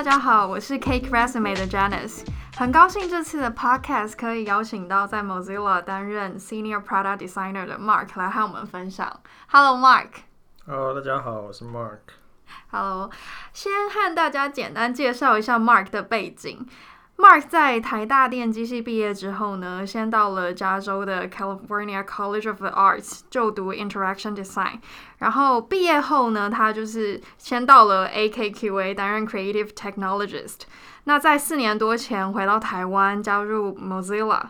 大家好，我是 Cake Resume 的 Janice，很高兴这次的 Podcast 可以邀请到在 Mozilla 担任 Senior Product Designer 的 Mark 来和我们分享。Hello，Mark。Hello，大家好，我是 Mark。Hello，先和大家简单介绍一下 Mark 的背景。Mark 在台大电机系毕业之后呢，先到了加州的 California College of the Arts 就读 Interaction Design，然后毕业后呢，他就是先到了 AKQA 担任 Creative Technologist。那在四年多前回到台湾加入 Mozilla。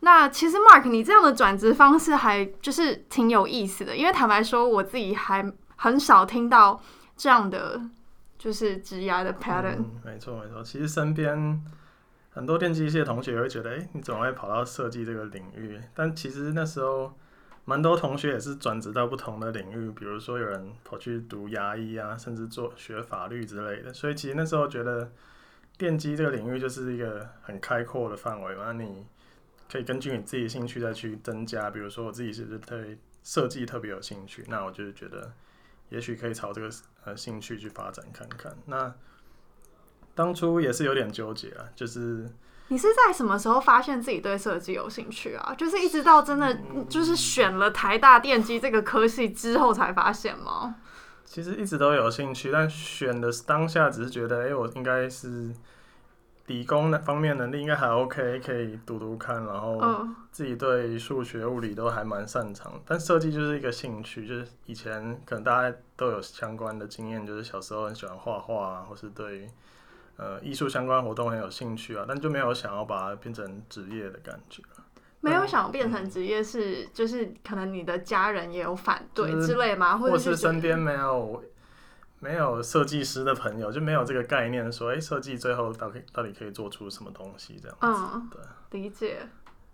那其实 Mark 你这样的转职方式还就是挺有意思的，因为坦白说我自己还很少听到这样的就是职涯的 pattern。嗯，没错没错，其实身边。很多电机系的同学会觉得，哎、你怎么会跑到设计这个领域？但其实那时候，蛮多同学也是转职到不同的领域，比如说有人跑去读牙医啊，甚至做学法律之类的。所以其实那时候觉得，电机这个领域就是一个很开阔的范围嘛，你可以根据你自己的兴趣再去增加。比如说我自己是对设计特别有兴趣，那我就觉得，也许可以朝这个呃兴趣去发展看看。那当初也是有点纠结啊，就是你是在什么时候发现自己对设计有兴趣啊？就是一直到真的就是选了台大电机这个科系之后才发现吗？其实一直都有兴趣，但选的当下只是觉得，哎、欸，我应该是理工那方面能力应该还 OK，可以读读看，然后自己对数学、物理都还蛮擅长。但设计就是一个兴趣，就是以前可能大家都有相关的经验，就是小时候很喜欢画画啊，或是对。呃，艺术相关活动很有兴趣啊，但就没有想要把它变成职业的感觉。没有想要变成职业是，就是可能你的家人也有反对之类吗？或者是身边没有没有设计师的朋友，就没有这个概念说，哎，设计最后到底到底可以做出什么东西这样子？嗯，对，理解。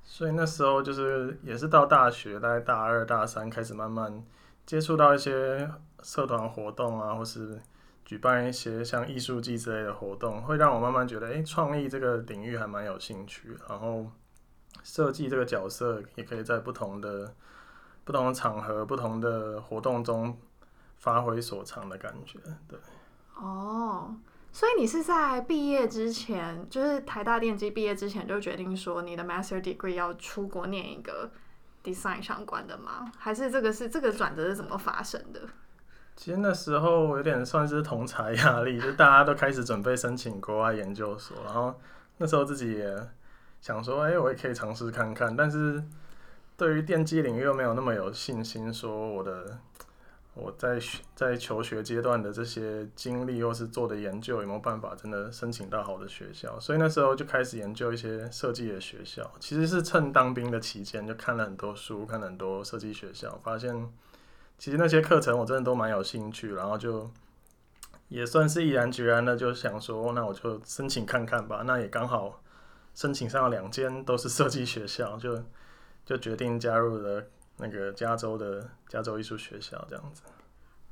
所以那时候就是也是到大学，大概大二大三开始慢慢接触到一些社团活动啊，或是。举办一些像艺术季之类的活动，会让我慢慢觉得，哎、创意这个领域还蛮有兴趣。然后，设计这个角色也可以在不同的、不同的场合、不同的活动中发挥所长的感觉。对。哦，所以你是在毕业之前，就是台大电机毕业之前就决定说，你的 Master Degree 要出国念一个 Design 相关的吗？还是这个是这个转折是怎么发生的？其实那时候有点算是同侪压力，就大家都开始准备申请国外研究所，然后那时候自己也想说，哎，我也可以尝试看看，但是对于电机领域又没有那么有信心，说我的我在学在求学阶段的这些经历或是做的研究有没有办法真的申请到好的学校，所以那时候就开始研究一些设计的学校，其实是趁当兵的期间就看了很多书，看了很多设计学校，发现。其实那些课程我真的都蛮有兴趣，然后就也算是毅然决然的就想说，那我就申请看看吧。那也刚好申请上了两间都是设计学校，就就决定加入了那个加州的加州艺术学校这样子。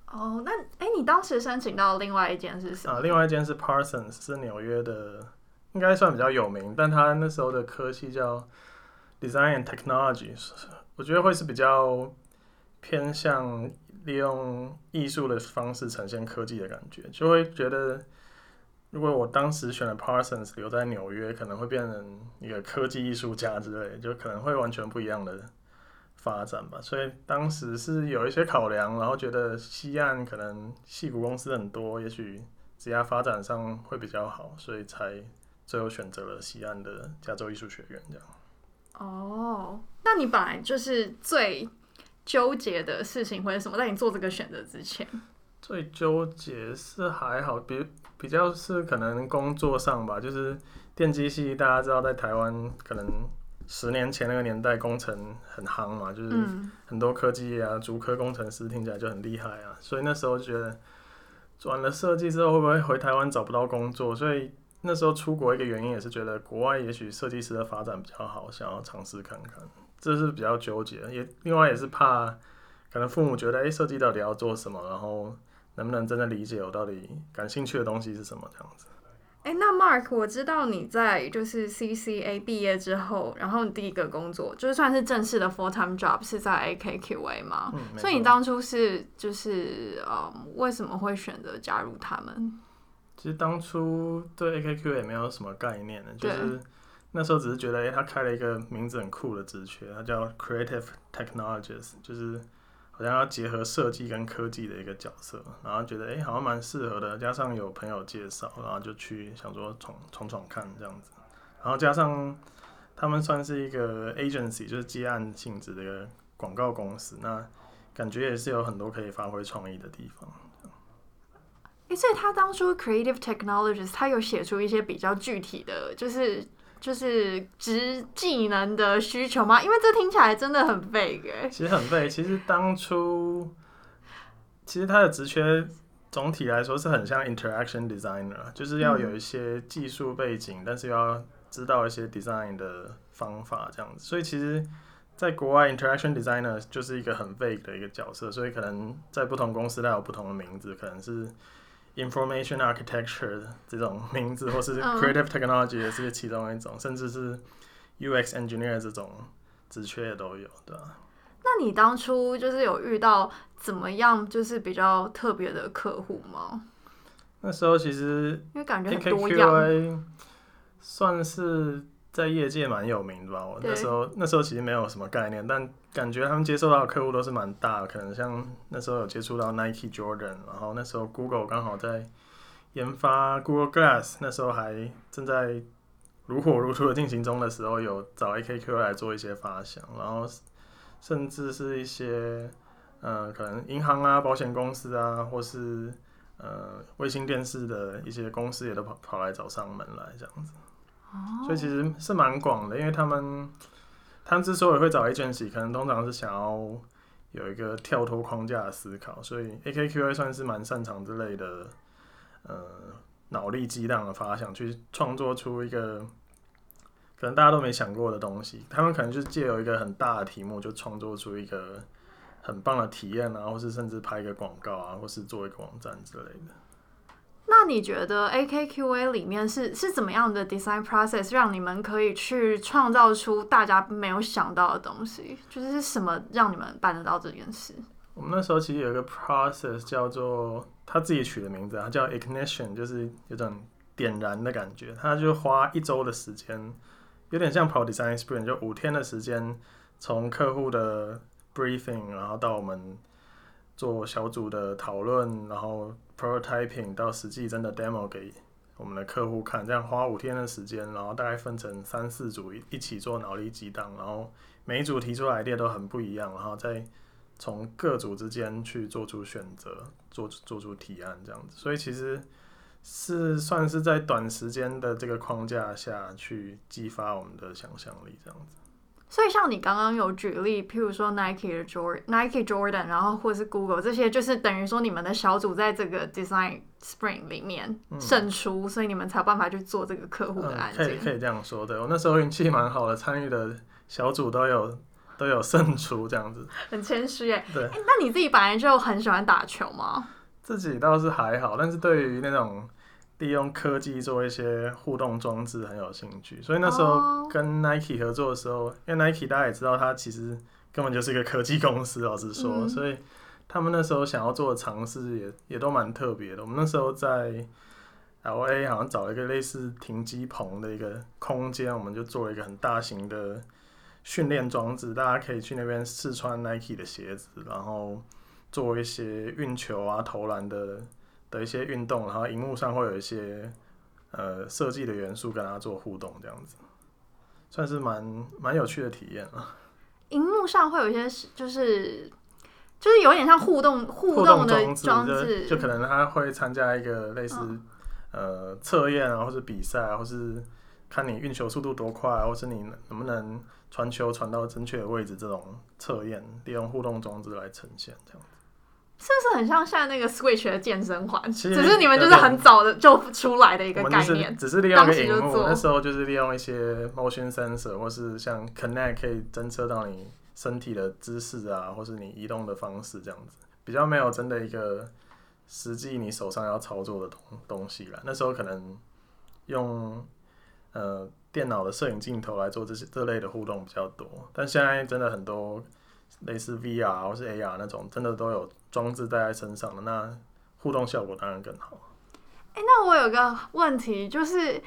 哦，那哎，你当时申请到另外一间是什么？啊，另外一间是 Parsons，是纽约的，应该算比较有名，但他那时候的科系叫 Design and Technology，我觉得会是比较。偏向利用艺术的方式呈现科技的感觉，就会觉得，如果我当时选了 Parsons 留在纽约，可能会变成一个科技艺术家之类，就可能会完全不一样的发展吧。所以当时是有一些考量，然后觉得西岸可能矽谷公司很多，也许职业发展上会比较好，所以才最后选择了西岸的加州艺术学院这样。哦，那你本来就是最。纠结的事情或者什么，在你做这个选择之前，最纠结是还好，比比较是可能工作上吧，就是电机系，大家知道在台湾可能十年前那个年代工程很夯嘛，就是很多科技啊，主科工程师听起来就很厉害啊，所以那时候就觉得转了设计之后会不会回台湾找不到工作，所以那时候出国一个原因也是觉得国外也许设计师的发展比较好，想要尝试看看。这是比较纠结，也另外也是怕，可能父母觉得，哎，设计到底要做什么，然后能不能真的理解我到底感兴趣的东西是什么这样子。哎，那 Mark，我知道你在就是 CCA 毕业之后，然后你第一个工作就是算是正式的 full time job 是在 AKQA 吗？嗯，所以你当初是就是呃，为什么会选择加入他们？其实当初对 AKQA 也没有什么概念的，就是那时候只是觉得，哎、他开了一个名字很酷的职缺，他叫 Creative Technologies，就是好像要结合设计跟科技的一个角色，然后觉得，哎、好像蛮适合的，加上有朋友介绍，然后就去想说闯闯闯看这样子，然后加上他们算是一个 agency，就是接案性质的一个广告公司，那感觉也是有很多可以发挥创意的地方。诶，所以他当初 creative Technologies，他有写出一些比较具体的，就是就是职技能的需求吗？因为这听起来真的很 vague。其实很 vague。其实当初，其实他的职缺总体来说是很像 interaction designer，就是要有一些技术背景，但是要知道一些 design 的方法这样子。所以其实，在国外 interaction designer 就是一个很 vague 的一个角色，所以可能在不同公司它有不同的名字，可能是。Information architecture 这种名字，或是 creative technology 也是其中一种，甚至是 UX engineer 这种职缺也都有，对吧？那你当初就是有遇到怎么样，就是比较特别的客户吗？那时候其实因为感觉很多样，算是。在业界蛮有名的吧？我那时候那时候其实没有什么概念，但感觉他们接受到的客户都是蛮大的，可能像那时候有接触到 Nike、Jordan，然后那时候 Google 刚好在研发 Google Glass，那时候还正在如火如荼的进行中的时候，有找 AKQA 来做一些发想，然后甚至是一些呃可能银行啊、保险公司啊，或是呃卫星电视的一些公司也都跑跑来找上门来这样子。所以其实是蛮广的，因为他们，他们之所以会找 agency，可能通常是想要有一个跳脱框架的思考，所以 AKQA 算是蛮擅长之类的，呃，脑力激荡的发想，去创作出一个可能大家都没想过的东西。他们可能就借由一个很大的题目，就创作出一个很棒的体验啊，或是甚至拍一个广告啊，或是做一个网站之类的。那你觉得 AKQA 里面是是怎么样的 design process 让你们可以去创造出大家没有想到的东西？就是是什么让你们办得到这件事？我们那时候其实有一个 process 叫做他自己取的名字，啊叫 ignition，就是有种点燃的感觉。他就花一周的时间，有点像跑 design sprint，就五天的时间，从客户的 briefing，然后到我们做小组的讨论，然后。Prototyping 到实际真的 demo 给我们的客户看，这样花五天的时间，然后大概分成三四组一一起做脑力激荡，然后每一组提出来的都很不一样，然后再从各组之间去做出选择，做做出提案这样子。所以其实是算是在短时间的这个框架下去激发我们的想象力这样子。所以，像你刚刚有举例，譬如说 Nike 的 Jordan、Nike Jordan，然后或是 Google 这些，就是等于说你们的小组在这个 Design Spring 里面胜出，嗯、所以你们才有办法去做这个客户的案件。嗯、可以可以这样说，对，我那时候运气蛮好的，参与的小组都有 都有胜出这样子。很谦虚耶。对、欸。那你自己本来就很喜欢打球吗？自己倒是还好，但是对于那种。利用科技做一些互动装置很有兴趣，所以那时候跟 Nike 合作的时候，oh. 因为 Nike 大家也知道，它其实根本就是一个科技公司，老实说，嗯、所以他们那时候想要做的尝试也也都蛮特别的。我们那时候在 LA 好像找了一个类似停机棚的一个空间，我们就做了一个很大型的训练装置，大家可以去那边试穿 Nike 的鞋子，然后做一些运球啊、投篮的。的一些运动，然后荧幕上会有一些呃设计的元素跟它做互动，这样子算是蛮蛮有趣的体验啊。荧幕上会有一些就是就是有点像互动互动的装置，就可能他会参加一个类似、哦、呃测验啊，或是比赛啊，或是看你运球速度多快啊，或是你能不能传球传到正确的位置这种测验，利用互动装置来呈现这样子。是不是很像现在那个 Switch 的健身环？只是你们就是很早的就出来的一个概念，只是利用一个荧幕。那时候就是利用一些 motion sensor，或是像 Connect 可以侦测到你身体的姿势啊，或是你移动的方式这样子，比较没有真的一个实际你手上要操作的东东西了。那时候可能用呃电脑的摄影镜头来做这些这类的互动比较多，但现在真的很多。类似 VR 或是 AR 那种，真的都有装置带在身上的，那互动效果当然更好。哎，那我有个问题，就是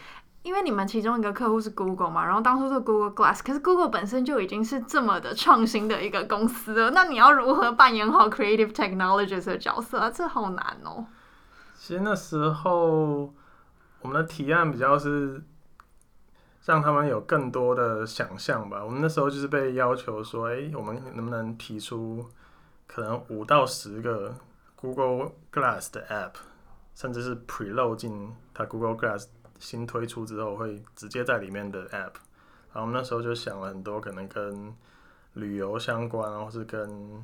因为你们其中一个客户是 Google 嘛，然后当初是 Google Glass，可是 Google 本身就已经是这么的创新的一个公司了，那你要如何扮演好 Creative Technologist 的角色啊？这好难哦。其实那时候我们的提案比较是让他们有更多的想象吧。我们那时候就是被要求说，哎，我们能不能提出可能五到十个 Google Glass 的 App？甚至是 preload 进它 Google Glass 新推出之后，会直接在里面的 App。然后我们那时候就想了很多，可能跟旅游相关，或是跟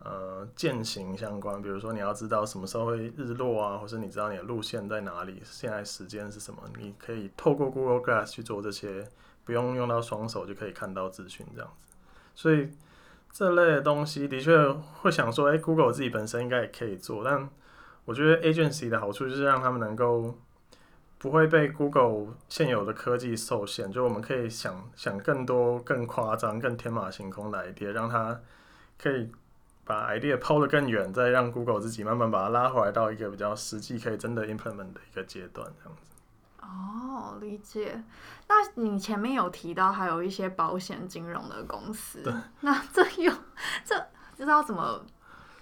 呃健行相关。比如说你要知道什么时候会日落啊，或是你知道你的路线在哪里，现在时间是什么，你可以透过 Google Glass 去做这些，不用用到双手就可以看到资讯这样子。所以这类的东西的确会想说，哎，Google 自己本身应该也可以做，但我觉得 agency 的好处就是让他们能够不会被 Google 现有的科技受限，就我们可以想想更多、更夸张、更天马行空的 idea，让它可以把 idea 抛得更远，再让 Google 自己慢慢把它拉回来到一个比较实际、可以真的 implement 的一个阶段，这样子。哦，理解。那你前面有提到还有一些保险金融的公司，对那这有这知道怎么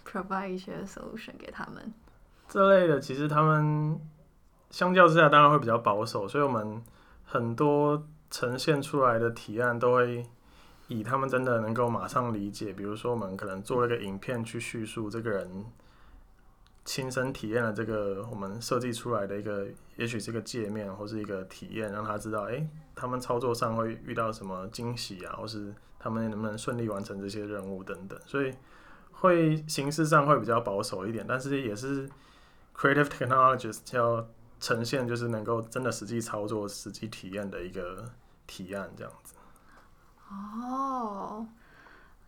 provide 一些 solution 给他们？这类的其实他们相较之下当然会比较保守，所以我们很多呈现出来的提案都会以他们真的能够马上理解，比如说我们可能做了一个影片去叙述这个人亲身体验了这个我们设计出来的一个，也许是一个界面或是一个体验，让他知道，诶，他们操作上会遇到什么惊喜啊，或是他们能不能顺利完成这些任务等等，所以会形式上会比较保守一点，但是也是。Creative Technologist 要呈现就是能够真的实际操作、实际体验的一个提案，这样子。哦，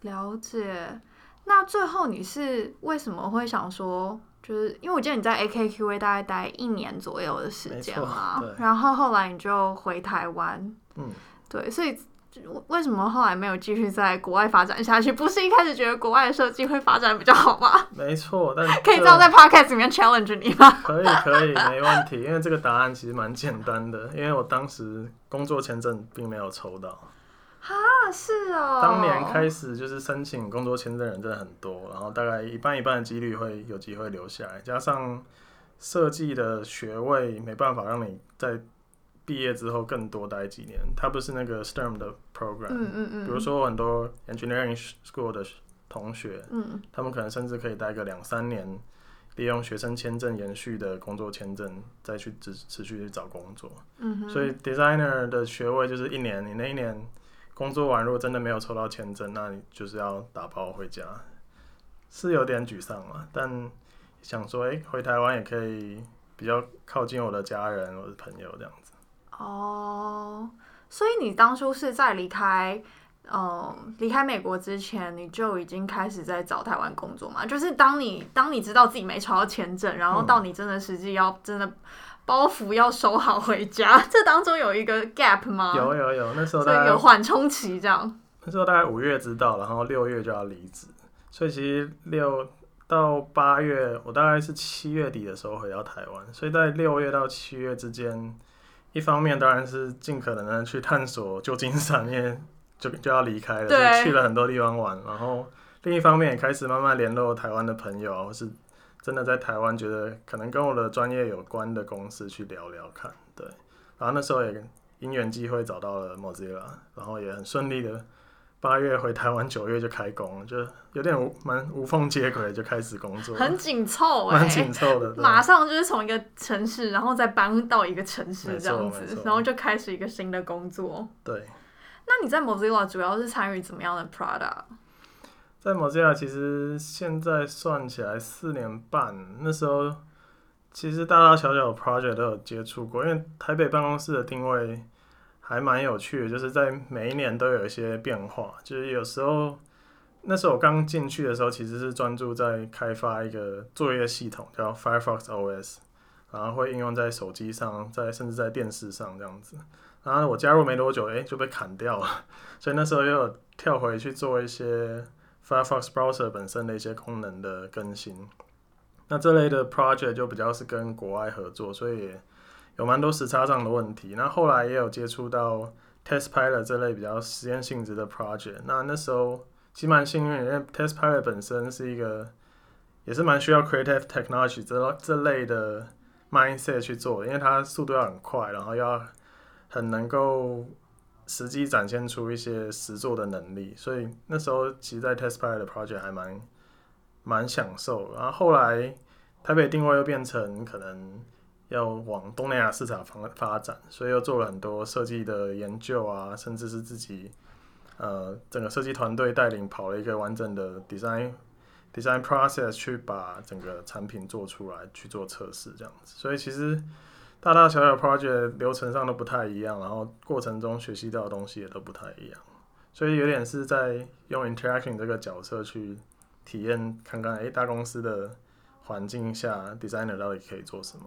了解。那最后你是为什么会想说，就是因为我记得你在 AKQA 大概待一年左右的时间嘛，然后后来你就回台湾，嗯，对，所以。为什么后来没有继续在国外发展下去？不是一开始觉得国外的设计会发展比较好吗？没错，但可以这样在 podcast 里面 challenge 你吗？可以，可以，没问题。因为这个答案其实蛮简单的，因为我当时工作签证并没有抽到。哈，是哦。当年开始就是申请工作签证的人真的很多，然后大概一半一半的几率会有机会留下来，加上设计的学位没办法让你在。毕业之后更多待几年，它不是那个 STEM 的 program，嗯嗯嗯，比如说很多 engineering school 的同学，嗯，他们可能甚至可以待个两三年，利用学生签证延续的工作签证再去持持续去找工作，嗯哼，所以 designer 的学位就是一年，你那一年工作完，如果真的没有抽到签证，那你就是要打包回家，是有点沮丧嘛，但想说，哎、欸，回台湾也可以比较靠近我的家人、我的朋友这样子。哦，所以你当初是在离开，嗯，离开美国之前，你就已经开始在找台湾工作嘛？就是当你当你知道自己没抽到签证，然后到你真的实际要真的包袱要收好回家，嗯、这当中有一个 gap 吗？有有有，那时候大概有缓冲期这样。那时候大概五月知道，然后六月就要离职，所以其实六到八月，我大概是七月底的时候回到台湾，所以在六月到七月之间。一方面当然是尽可能的去探索旧金山，因为就就要离开了，去了很多地方玩。然后另一方面也开始慢慢联络台湾的朋友，或是真的在台湾觉得可能跟我的专业有关的公司去聊聊看。对，然后那时候也因缘际会找到了 Mozilla，然后也很顺利的。八月回台湾，九月就开工了，就有点无蛮无缝接轨，就开始工作，很紧凑哎，蛮紧凑的，马上就是从一个城市，然后再搬到一个城市这样子，然后就开始一个新的工作。对，那你在 Mozilla 主要是参与怎么样的 product？在 Mozilla 其实现在算起来四年半，那时候其实大大小小的 project 都有接触过，因为台北办公室的定位。还蛮有趣的，就是在每一年都有一些变化。就是有时候，那时候我刚进去的时候，其实是专注在开发一个作业系统，叫 Firefox OS，然后会应用在手机上，在甚至在电视上这样子。然后我加入没多久，诶，就被砍掉了，所以那时候又跳回去做一些 Firefox Browser 本身的一些功能的更新。那这类的 project 就比较是跟国外合作，所以有蛮多时差上的问题。那后来也有接触到 test pilot 这类比较实验性质的 project。那那时候其实蛮幸运，因为 test pilot 本身是一个也是蛮需要 creative technology 这这类的 mindset 去做，因为它速度要很快，然后要很能够实际展现出一些实作的能力。所以那时候其实，在 test pilot 的 project 还蛮。蛮享受，然后后来台北定位又变成可能要往东南亚市场发发展，所以又做了很多设计的研究啊，甚至是自己呃整个设计团队带领跑了一个完整的 design design process 去把整个产品做出来去做测试这样子，所以其实大大小小 project 流程上都不太一样，然后过程中学习到的东西也都不太一样，所以有点是在用 interaction 这个角色去。体验看看，哎、欸，大公司的环境下，designer 到底可以做什么？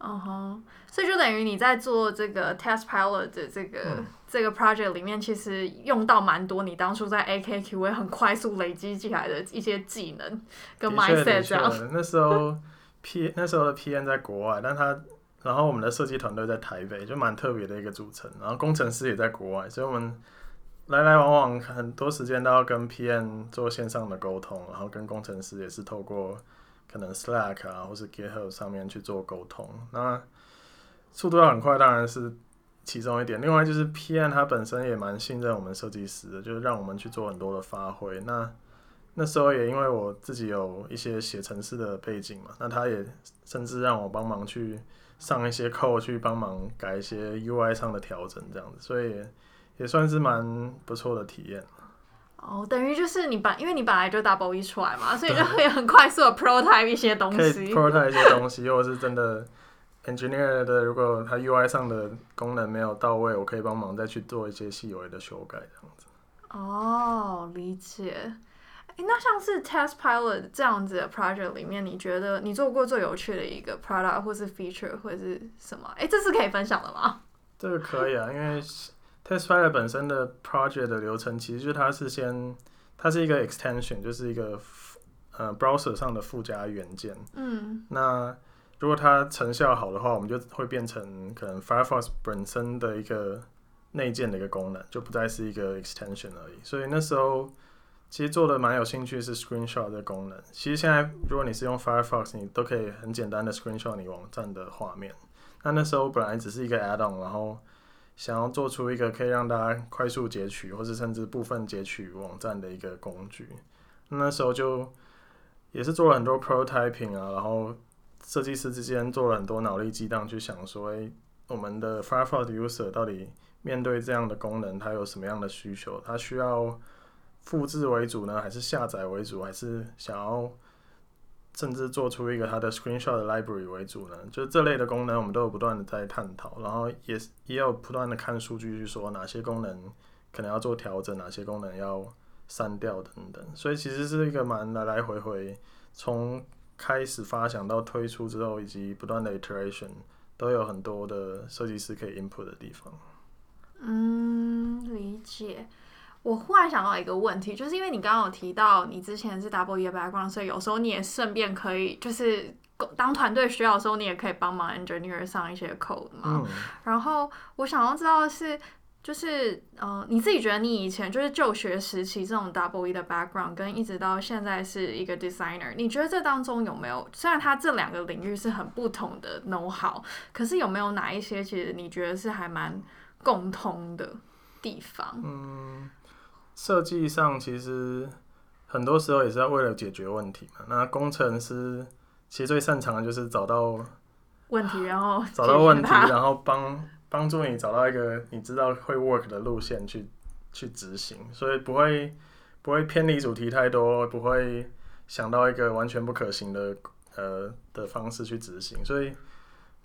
嗯哼，所以就等于你在做这个 test pilot 的这个、嗯、这个 project 里面，其实用到蛮多你当初在 AKQA 很快速累积起来的一些技能跟 mindset 这样。那时候 P 那时候的 PM 在国外，但他然后我们的设计团队在台北，就蛮特别的一个组成。然后工程师也在国外，所以我们。来来往往很多时间都要跟 PM 做线上的沟通，然后跟工程师也是透过可能 Slack 啊或是 GitHub 上面去做沟通。那速度要很快，当然是其中一点。另外就是 PM 他本身也蛮信任我们设计师的，就是让我们去做很多的发挥。那那时候也因为我自己有一些写程式的背景嘛，那他也甚至让我帮忙去上一些 code 去帮忙改一些 UI 上的调整，这样子，所以。也算是蛮不错的体验。哦，等于就是你把，因为你本来就 double 一出来嘛，所以就可以很快速的 prototype 一些东西。prototype 一些东西，或者是真的 engineer 的，如果他 UI 上的功能没有到位，我可以帮忙再去做一些细微的修改，这样子。哦，理解。诶，那像是 test pilot 这样子的 project 里面，你觉得你做过最有趣的一个 product 或是 feature 或是什么？诶，这是可以分享的吗？这个可以啊，因为。TestPilot 本身的 project 的流程，其实就是它是先，它是一个 extension，就是一个呃 browser 上的附加元件。嗯。那如果它成效好的话，我们就会变成可能 Firefox 本身的一个内建的一个功能，就不再是一个 extension 而已。所以那时候其实做的蛮有兴趣是 screenshot 的功能。其实现在如果你是用 Firefox，你都可以很简单的 screenshot 你网站的画面。那那时候本来只是一个 add-on，然后。想要做出一个可以让大家快速截取，或是甚至部分截取网站的一个工具，那时候就也是做了很多 prototyping 啊，然后设计师之间做了很多脑力激荡，去想说，诶，我们的 Firefox user 到底面对这样的功能，他有什么样的需求？他需要复制为主呢，还是下载为主，还是想要？甚至做出一个它的 screenshot 的 library 为主呢，就是这类的功能，我们都有不断的在探讨，然后也也有不断的看数据去说哪些功能可能要做调整，哪些功能要删掉等等。所以其实是一个蛮来来回回，从开始发想到推出之后，以及不断的 iteration，都有很多的设计师可以 input 的地方。嗯，理解。我忽然想到一个问题，就是因为你刚刚有提到你之前是 double E background，所以有时候你也顺便可以，就是当团队需要的时候，你也可以帮忙 engineer 上一些 code 嘛。嗯。然后我想要知道的是，就是呃，你自己觉得你以前就是就学时期这种 double E 的 background，跟一直到现在是一个 designer，你觉得这当中有没有，虽然它这两个领域是很不同的 know how，可是有没有哪一些其实你觉得是还蛮共通的地方？嗯。设计上其实很多时候也是要为了解决问题嘛。那工程师其实最擅长的就是找到问题，然后找到问题，然后帮帮助你找到一个你知道会 work 的路线去去执行，所以不会不会偏离主题太多，不会想到一个完全不可行的呃的方式去执行。所以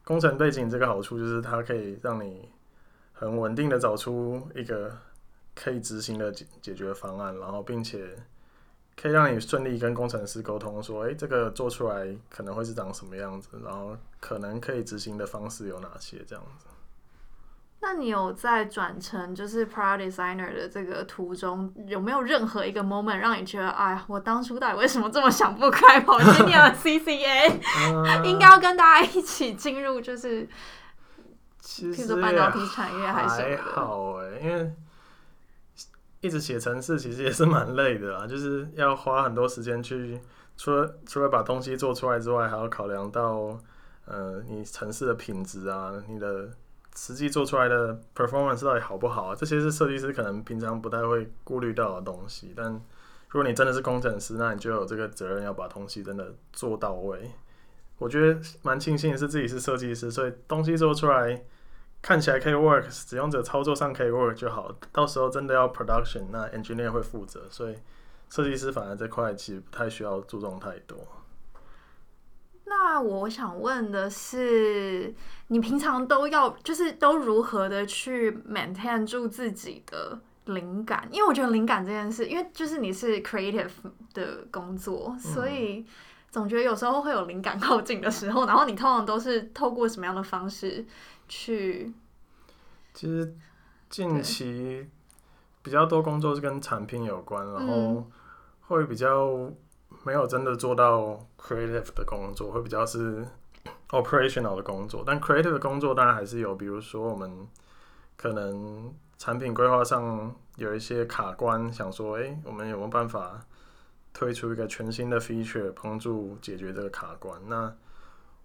工程背景这个好处就是它可以让你很稳定的找出一个。可以执行的解解决方案，然后并且可以让你顺利跟工程师沟通，说，诶，这个做出来可能会是长什么样子，然后可能可以执行的方式有哪些，这样子。那你有在转成就是 product designer 的这个途中，有没有任何一个 moment 让你觉得，哎，我当初到底为什么这么想不开，跑去念了 CCA？、呃、应该要跟大家一起进入，就是，其实半导体产业还是还好哎，因为一直写程式其实也是蛮累的啦，就是要花很多时间去，除了除了把东西做出来之外，还要考量到呃你程式的品质啊，你的。实际做出来的 performance 到底好不好啊？这些是设计师可能平常不太会顾虑到的东西。但如果你真的是工程师，那你就有这个责任要把东西真的做到位。我觉得蛮庆幸的是自己是设计师，所以东西做出来看起来可以 work，使用者操作上可以 work 就好。到时候真的要 production，那 engineer 会负责。所以设计师反而这块其实不太需要注重太多。那我想问的是，你平常都要就是都如何的去 maintain 住自己的灵感？因为我觉得灵感这件事，因为就是你是 creative 的工作，所以总觉得有时候会有灵感靠近的时候。然后你通常都是透过什么样的方式去？其实近期比较多工作是跟产品有关，然后会比较。没有真的做到 creative 的工作，会比较是 operational 的工作。但 creative 的工作当然还是有，比如说我们可能产品规划上有一些卡关，想说，诶，我们有没有办法推出一个全新的 feature，帮助解决这个卡关？那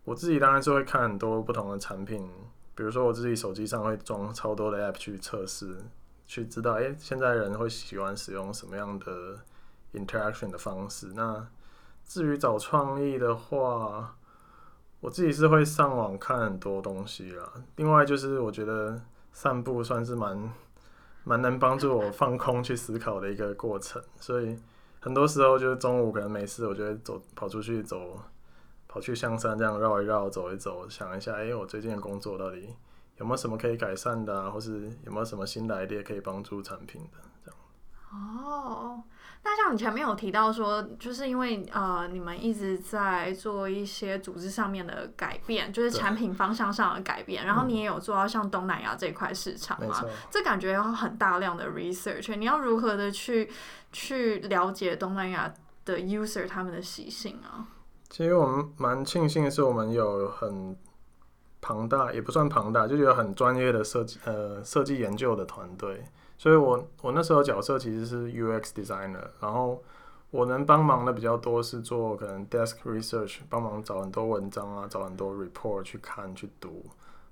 我自己当然是会看很多不同的产品，比如说我自己手机上会装超多的 app 去测试，去知道，诶，现在人会喜欢使用什么样的。interaction 的方式。那至于找创意的话，我自己是会上网看很多东西啦。另外就是我觉得散步算是蛮蛮能帮助我放空去思考的一个过程。所以很多时候就是中午可能没事，我就会走跑出去走，跑去象山这样绕一绕，走一走，想一下，哎，我最近的工作到底有没有什么可以改善的啊，或是有没有什么新的 idea 可以帮助产品的这样。哦。那像你前面有提到说，就是因为呃，你们一直在做一些组织上面的改变，就是产品方向上的改变，然后你也有做到像东南亚这块市场嘛，这感觉要很大量的 research，你要如何的去去了解东南亚的 user 他们的习性啊？其实我们蛮庆幸的是，我们有很庞大，也不算庞大，就有很专业的设计呃设计研究的团队。所以我我那时候角色其实是 UX designer，然后我能帮忙的比较多是做可能 desk research，帮忙找很多文章啊，找很多 report 去看去读。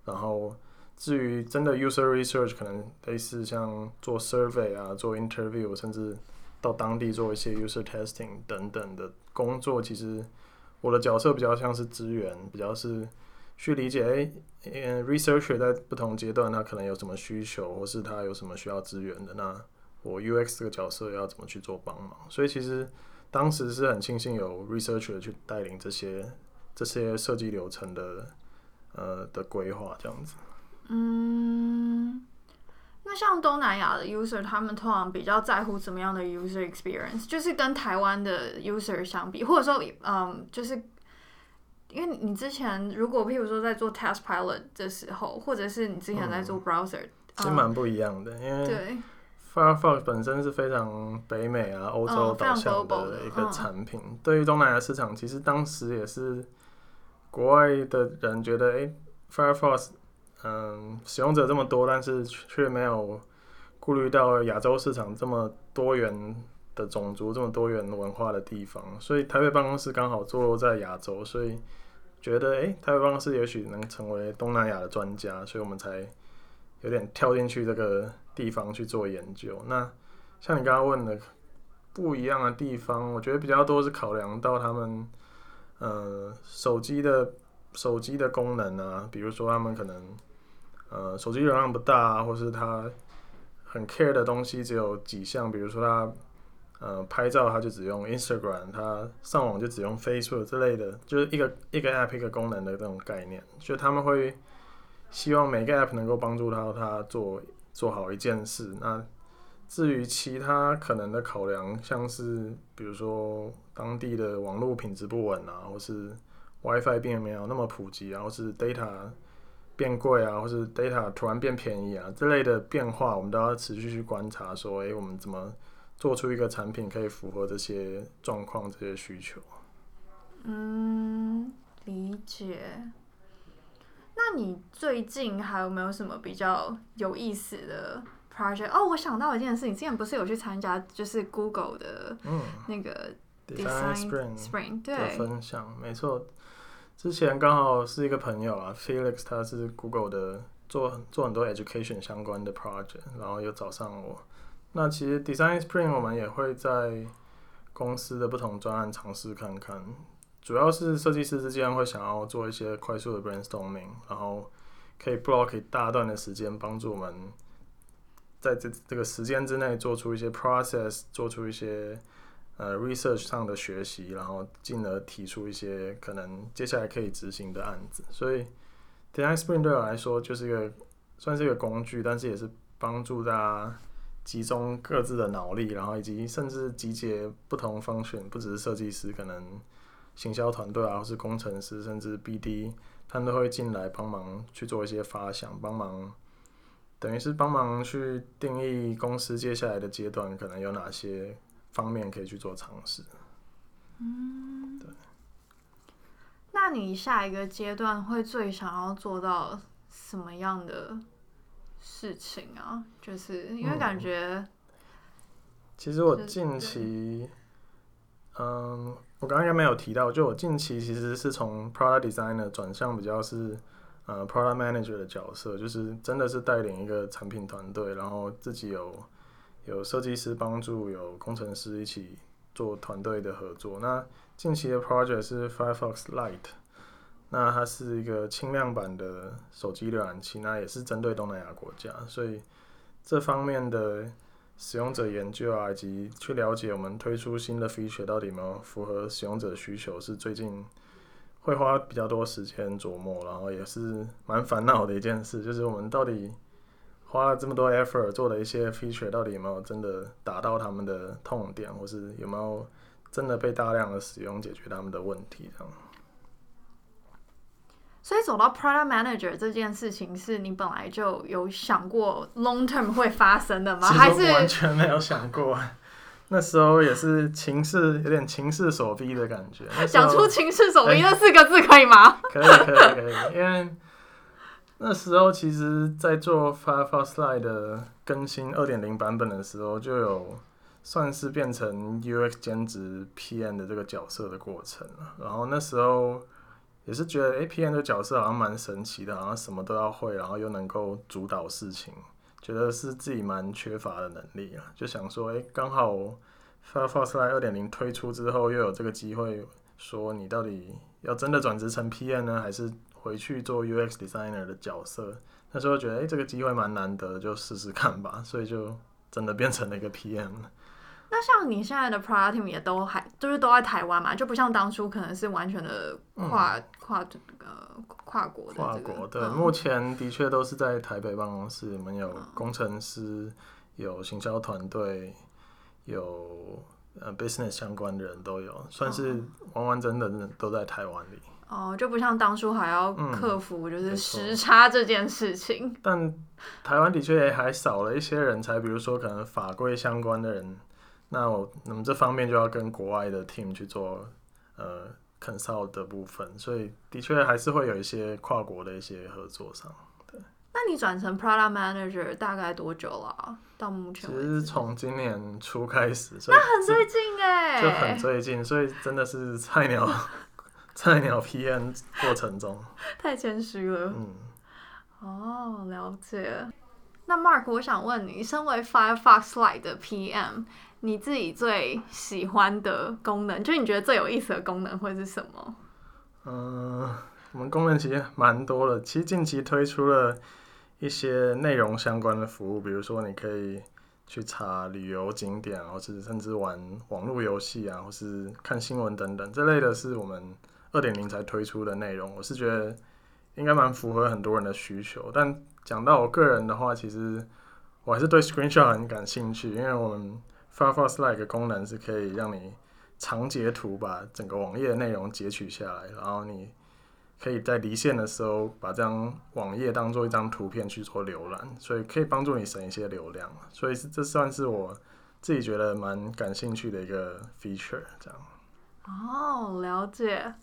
然后至于真的 user research，可能类似像做 survey 啊，做 interview，甚至到当地做一些 user testing 等等的工作，其实我的角色比较像是支援，比较是。去理解，诶、欸，researcher 在不同阶段他可能有什么需求，或是他有什么需要资源的，那我 UX 这个角色要怎么去做帮忙？所以其实当时是很庆幸有 researcher 去带领这些这些设计流程的呃的规划这样子。嗯，那像东南亚的 user，他们通常比较在乎怎么样的 user experience？就是跟台湾的 user 相比，或者说，嗯，就是。因为你之前如果譬如说在做 test pilot 的时候，或者是你之前在做 browser，、嗯、其实蛮不一样的。因为 Firefox 本身是非常北美啊、欧洲导向的一个产品，嗯、对于东南亚市场，其实当时也是国外的人觉得，哎、欸、，Firefox，嗯，使用者这么多，但是却没有顾虑到亚洲市场这么多元的种族、这么多元文化的地方，所以台北办公室刚好坐落在亚洲，所以。觉得诶、台北办公室也许能成为东南亚的专家，所以我们才有点跳进去这个地方去做研究。那像你刚刚问的不一样的地方，我觉得比较多是考量到他们呃手机的手机的功能啊，比如说他们可能呃手机容量不大，或是他很 care 的东西只有几项，比如说他。呃，拍照他就只用 Instagram，他上网就只用 Facebook 之类的，就是一个一个 App 一个功能的这种概念，就他们会希望每个 App 能够帮助到他做做好一件事。那至于其他可能的考量，像是比如说当地的网络品质不稳啊，或是 WiFi 并没有那么普及然后是 data 变贵啊，或是 data 突然变便宜啊，这类的变化，我们都要持续去观察，说，哎、欸，我们怎么做出一个产品可以符合这些状况、这些需求？嗯，理解。那你最近还有没有什么比较有意思的 project？哦，我想到一件事情，之前不是有去参加，就是 Google 的那个 Design Spring，、嗯、Spring 对的分享，没错。之前刚好是一个朋友啊，Felix，他是 Google 的做做很多 education 相关的 project，然后又找上我。那其实 Design Spring 我们也会在公司的不同专案尝试看看，主要是设计师之间会想要做一些快速的 brainstorming，然后可以 block 一大段的时间，帮助我们在这这个时间之内做出一些 process，做出一些。呃，research 上的学习，然后进而提出一些可能接下来可以执行的案子。所以，Design Sprint 对我来说就是一个算是一个工具，但是也是帮助大家集中各自的脑力，然后以及甚至集结不同 function，不只是设计师，可能行销团队啊，或是工程师，甚至 BD，他们都会进来帮忙去做一些发想，帮忙等于是帮忙去定义公司接下来的阶段可能有哪些。方面可以去做尝试。嗯，对。那你下一个阶段会最想要做到什么样的事情啊？就是因为感觉，嗯、其实我近期，嗯，我刚刚应该没有提到，就我近期其实是从 product designer 转向比较是呃 product manager 的角色，就是真的是带领一个产品团队，然后自己有。有设计师帮助，有工程师一起做团队的合作。那近期的 project 是 Firefox Lite，那它是一个轻量版的手机浏览器，那也是针对东南亚国家，所以这方面的使用者研究啊，以及去了解我们推出新的 feature 到底有没有符合使用者需求，是最近会花比较多时间琢磨，然后也是蛮烦恼的一件事，就是我们到底。花了这么多 effort 做的一些 feature，到底有没有真的达到他们的痛点，或是有没有真的被大量的使用解决他们的问题？这样。所以走到 product manager 这件事情，是你本来就有想过 long term 会发生的吗？还是完全没有想过？那时候也是情势有点情势所逼的感觉。讲出“情势所逼”这四个字可以吗？可以，可以，可以，因为。那时候其实，在做 Firefox Lite 的更新二点零版本的时候，就有算是变成 UX 兼职 PM 的这个角色的过程了。然后那时候也是觉得，哎，PM 的角色好像蛮神奇的，好像什么都要会，然后又能够主导事情，觉得是自己蛮缺乏的能力啊。就想说，哎，刚好 Firefox Lite 二点零推出之后，又有这个机会，说你到底要真的转职成 PM 呢，还是？回去做 UX designer 的角色，那时候觉得哎、欸，这个机会蛮难得，就试试看吧，所以就真的变成了一个 PM。那像你现在的 product team 也都还就是都在台湾嘛，就不像当初可能是完全的跨、嗯、跨这个跨国的、这个。跨国对，嗯、目前的确都是在台北办公室，我们有工程师，有行销团队，有呃 business 相关的人都有，算是完完整整的都在台湾里。哦，就不像当初还要克服就是时差这件事情。嗯、但台湾的确也还少了一些人才，比如说可能法规相关的人，那我那么这方面就要跟国外的 team 去做呃 consult 的部分，所以的确还是会有一些跨国的一些合作上。对，那你转成 product manager 大概多久了、啊？到目前其实从今年初开始，那很最近哎，就很最近，所以真的是菜鸟。菜鸟 PM 过程中，太谦虚了。嗯，哦，了解。那 Mark，我想问你，身为 Firefox Lite 的 PM，你自己最喜欢的功能，就是你觉得最有意思的功能会是什么？嗯、呃，我们功能其实蛮多的。其实近期推出了一些内容相关的服务，比如说你可以去查旅游景点，或是甚至玩网络游戏啊，或是看新闻等等，这类的是我们。二点零才推出的内容，我是觉得应该蛮符合很多人的需求。但讲到我个人的话，其实我还是对 Screenshot 很感兴趣，因为我们 Firefox Like 功能是可以让你长截图把整个网页的内容截取下来，然后你可以在离线的时候把这张网页当做一张图片去做浏览，所以可以帮助你省一些流量。所以这算是我自己觉得蛮感兴趣的一个 feature，这样。哦，了解。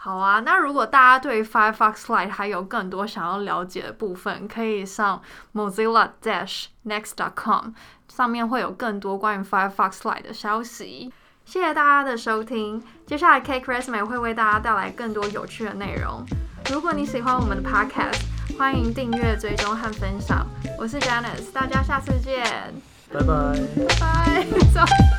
好啊，那如果大家对 Firefox Lite 还有更多想要了解的部分，可以上 Mozilla Dash Next.com，上面会有更多关于 Firefox Lite 的消息。谢谢大家的收听，接下来 Cake Resume 会为大家带来更多有趣的内容。如果你喜欢我们的 Podcast，欢迎订阅、追踪和分享。我是 Janice，大家下次见，拜拜，拜拜。